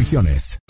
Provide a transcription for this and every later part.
restricciones.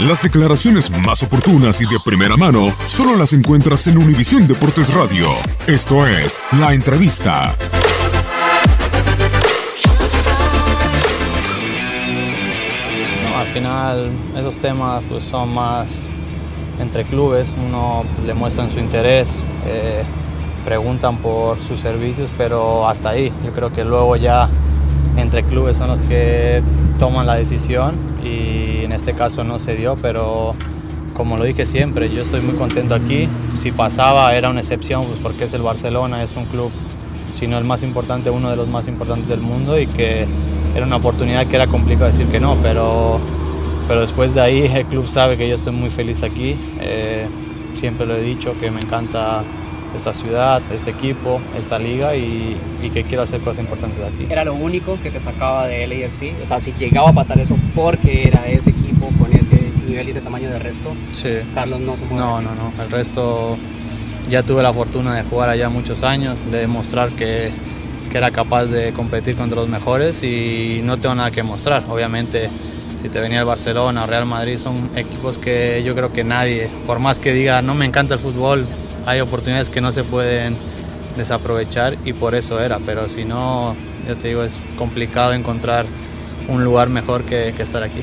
Las declaraciones más oportunas y de primera mano solo las encuentras en Univisión Deportes Radio. Esto es La Entrevista. Al final esos temas pues, son más entre clubes, uno le muestran su interés, eh, preguntan por sus servicios, pero hasta ahí. Yo creo que luego ya entre clubes son los que toman la decisión este caso no se dio, pero como lo dije siempre, yo estoy muy contento aquí. Si pasaba era una excepción, pues porque es el Barcelona, es un club, si no el más importante, uno de los más importantes del mundo y que era una oportunidad que era complicado decir que no, pero, pero después de ahí el club sabe que yo estoy muy feliz aquí. Eh, siempre lo he dicho que me encanta esta ciudad, este equipo, esta liga y, y que quiero hacer cosas importantes aquí. Era lo único que te sacaba de LAFC. O sea, si llegaba a pasar eso porque era ese equipo con ese nivel y ese tamaño de resto, Sí. Carlos no se mueve. No, no, no. El resto ya tuve la fortuna de jugar allá muchos años, de demostrar que, que era capaz de competir contra los mejores y no tengo nada que mostrar. Obviamente, si te venía el Barcelona o Real Madrid, son equipos que yo creo que nadie, por más que diga no me encanta el fútbol, hay oportunidades que no se pueden desaprovechar y por eso era. Pero si no, yo te digo, es complicado encontrar un lugar mejor que, que estar aquí.